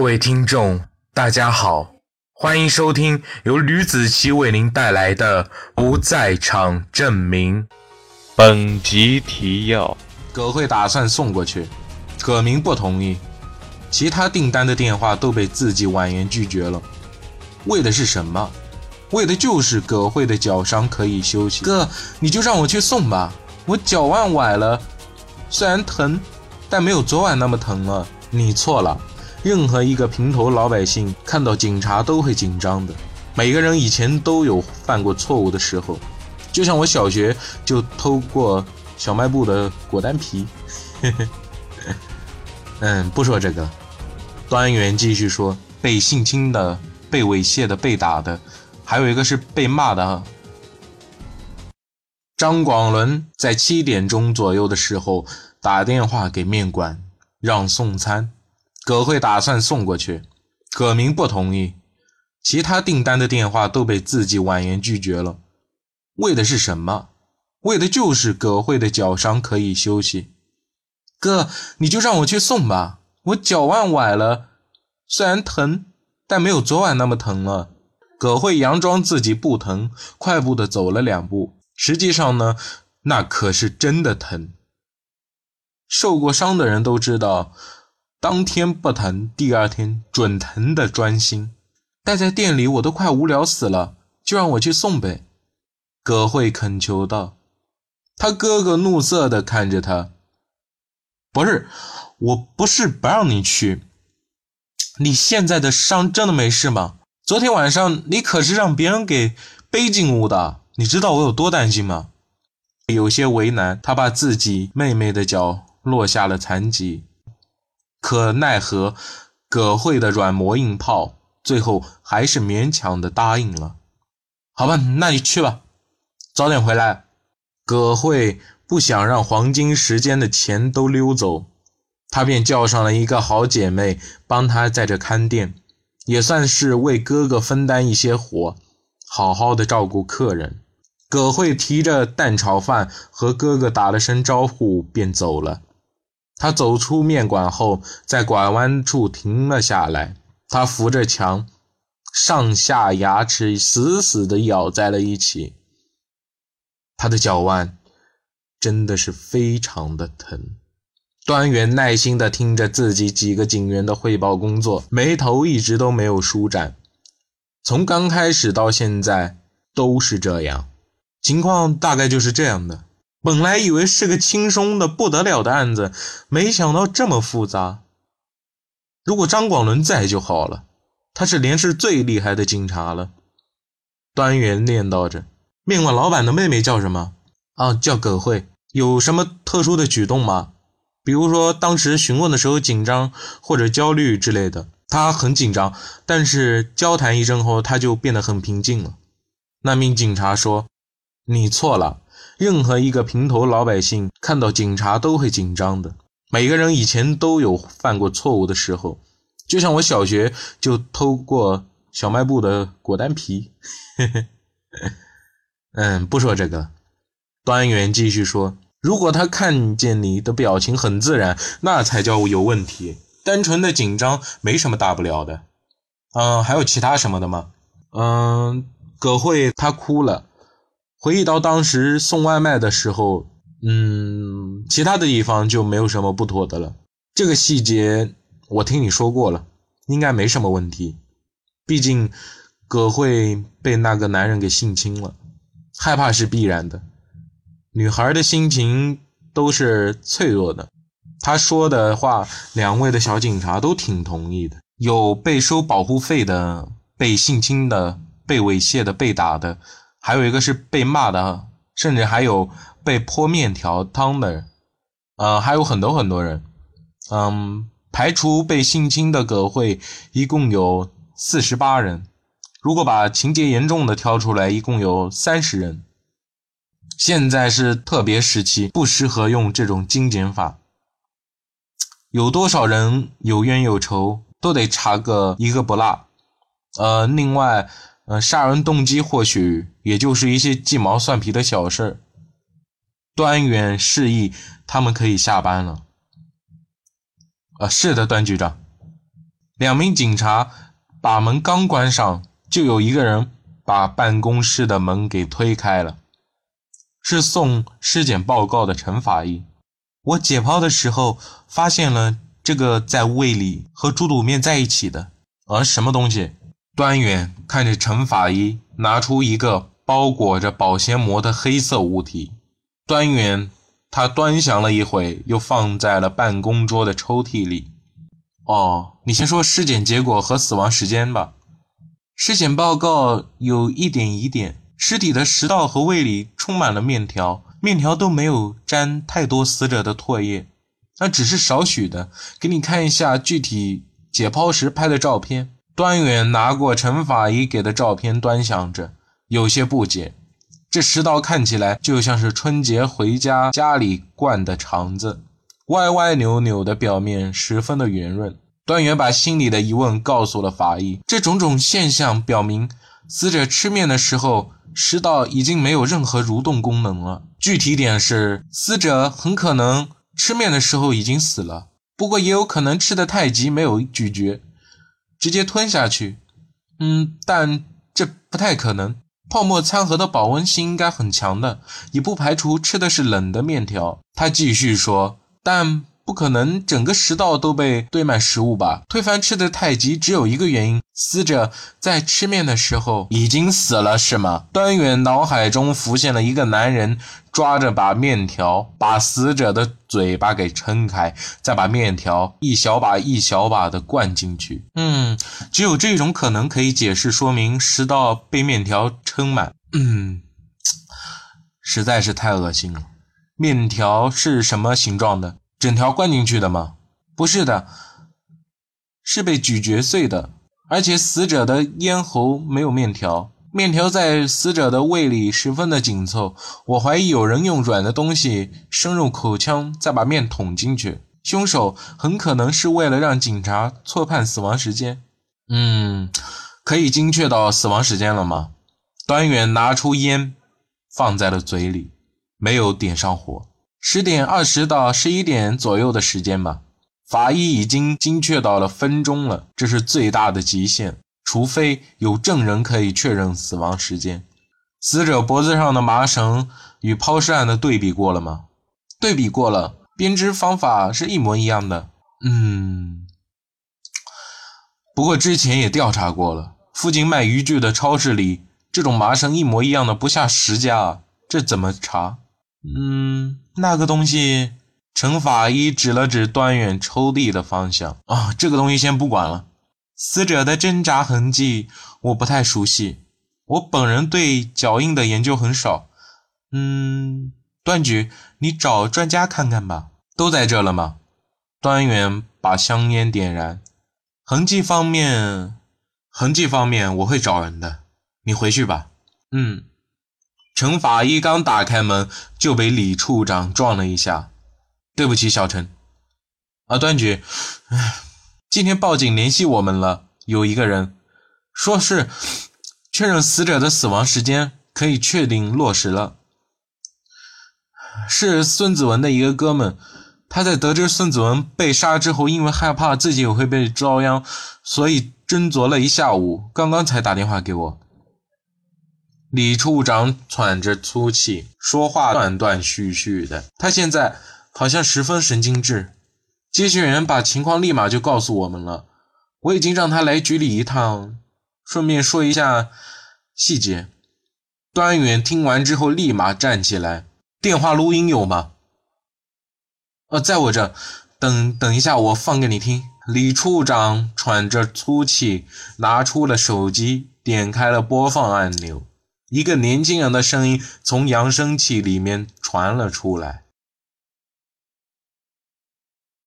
各位听众，大家好，欢迎收听由吕子奇为您带来的《不在场证明》。本集提要：葛慧打算送过去，葛明不同意，其他订单的电话都被自己婉言拒绝了。为的是什么？为的就是葛慧的脚伤可以休息。哥，你就让我去送吧，我脚腕崴了，虽然疼，但没有昨晚那么疼了。你错了。任何一个平头老百姓看到警察都会紧张的。每个人以前都有犯过错误的时候，就像我小学就偷过小卖部的果丹皮。嗯，不说这个。端元继续说：被性侵的、被猥亵的、被打的，还有一个是被骂的。张广伦在七点钟左右的时候打电话给面馆，让送餐。葛慧打算送过去，葛明不同意，其他订单的电话都被自己婉言拒绝了。为的是什么？为的就是葛慧的脚伤可以休息。哥，你就让我去送吧，我脚腕崴了，虽然疼，但没有昨晚那么疼了。葛慧佯装自己不疼，快步的走了两步，实际上呢，那可是真的疼。受过伤的人都知道。当天不疼，第二天准疼的专心。待在店里我都快无聊死了，就让我去送呗。葛慧恳求道。他哥哥怒色的看着他。不是，我不是不让你去。你现在的伤真的没事吗？昨天晚上你可是让别人给背进屋的，你知道我有多担心吗？有些为难，他把自己妹妹的脚落下了残疾。可奈何，葛慧的软磨硬泡，最后还是勉强的答应了。好吧，那你去吧，早点回来。葛慧不想让黄金时间的钱都溜走，她便叫上了一个好姐妹帮她在这看店，也算是为哥哥分担一些活，好好的照顾客人。葛慧提着蛋炒饭和哥哥打了声招呼，便走了。他走出面馆后，在拐弯处停了下来。他扶着墙，上下牙齿死死地咬在了一起。他的脚腕真的是非常的疼。端元耐心地听着自己几个警员的汇报工作，眉头一直都没有舒展。从刚开始到现在都是这样，情况大概就是这样的。本来以为是个轻松的不得了的案子，没想到这么复杂。如果张广伦在就好了，他是连市最厉害的警察了。端元念叨着：“面馆老板的妹妹叫什么？啊，叫葛慧。有什么特殊的举动吗？比如说当时询问的时候紧张或者焦虑之类的。他很紧张，但是交谈一阵后，他就变得很平静了。”那名警察说：“你错了。”任何一个平头老百姓看到警察都会紧张的。每个人以前都有犯过错误的时候，就像我小学就偷过小卖部的果丹皮。嗯，不说这个。端元继续说：“如果他看见你的表情很自然，那才叫有问题。单纯的紧张没什么大不了的。嗯，还有其他什么的吗？嗯，葛慧她哭了。”回忆到当时送外卖的时候，嗯，其他的地方就没有什么不妥的了。这个细节我听你说过了，应该没什么问题。毕竟葛慧被那个男人给性侵了，害怕是必然的。女孩的心情都是脆弱的。他说的话，两位的小警察都挺同意的。有被收保护费的，被性侵的，被猥亵的，被打的。还有一个是被骂的，甚至还有被泼面条汤的人，呃，还有很多很多人，嗯，排除被性侵的葛慧，一共有四十八人。如果把情节严重的挑出来，一共有三十人。现在是特别时期，不适合用这种精简法。有多少人有冤有仇，都得查个一个不落。呃，另外。呃，杀人动机或许也就是一些鸡毛蒜皮的小事儿端远示意他们可以下班了。呃，是的，段局长。两名警察把门刚关上，就有一个人把办公室的门给推开了，是送尸检报告的陈法医。我解剖的时候发现了这个在胃里和猪肚面在一起的，而什么东西？端远看着陈法医拿出一个包裹着保鲜膜的黑色物体，端远他端详了一会，又放在了办公桌的抽屉里。哦，你先说尸检结果和死亡时间吧。尸检报告有一点疑点，尸体的食道和胃里充满了面条，面条都没有沾太多死者的唾液，那只是少许的。给你看一下具体解剖时拍的照片。端远拿过陈法医给的照片，端详着，有些不解。这食道看起来就像是春节回家家里灌的肠子。歪歪扭扭的表面十分的圆润。端远把心里的疑问告诉了法医。这种种现象表明，死者吃面的时候，食道已经没有任何蠕动功能了。具体点是，死者很可能吃面的时候已经死了，不过也有可能吃的太急，没有咀嚼，直接吞下去。嗯，但这不太可能。泡沫餐盒的保温性应该很强的，也不排除吃的是冷的面条。他继续说。但不可能整个食道都被堆满食物吧？推翻吃的太急，只有一个原因：死者在吃面的时候已经死了，是吗？端远脑海中浮现了一个男人抓着把面条，把死者的嘴巴给撑开，再把面条一小把一小把的灌进去。嗯，只有这种可能可以解释说明食道被面条撑满。嗯，实在是太恶心了。面条是什么形状的？整条灌进去的吗？不是的，是被咀嚼碎的。而且死者的咽喉没有面条，面条在死者的胃里十分的紧凑。我怀疑有人用软的东西深入口腔，再把面捅进去。凶手很可能是为了让警察错判死亡时间。嗯，可以精确到死亡时间了吗？端远拿出烟，放在了嘴里。没有点上火，十点二十到十一点左右的时间吧。法医已经精确到了分钟了，这是最大的极限，除非有证人可以确认死亡时间。死者脖子上的麻绳与抛尸案的对比过了吗？对比过了，编织方法是一模一样的。嗯，不过之前也调查过了，附近卖渔具的超市里，这种麻绳一模一样的不下十家啊，这怎么查？嗯，那个东西，陈法医指了指端远抽屉的方向。啊，这个东西先不管了。死者的挣扎痕迹我不太熟悉，我本人对脚印的研究很少。嗯，段局，你找专家看看吧。都在这了吗？端远把香烟点燃。痕迹方面，痕迹方面我会找人的，你回去吧。嗯。陈法医刚打开门，就被李处长撞了一下。对不起，小陈。啊，段局，今天报警联系我们了，有一个人说是确认死者的死亡时间可以确定落实了，是孙子文的一个哥们。他在得知孙子文被杀之后，因为害怕自己也会被遭殃，所以斟酌了一下午，刚刚才打电话给我。李处长喘着粗气，说话断断续续的。他现在好像十分神经质。接线员把情况立马就告诉我们了。我已经让他来局里一趟，顺便说一下细节。端远听完之后立马站起来：“电话录音有吗？”“呃，在我这。等等一下，我放给你听。”李处长喘着粗气，拿出了手机，点开了播放按钮。一个年轻人的声音从扬声器里面传了出来。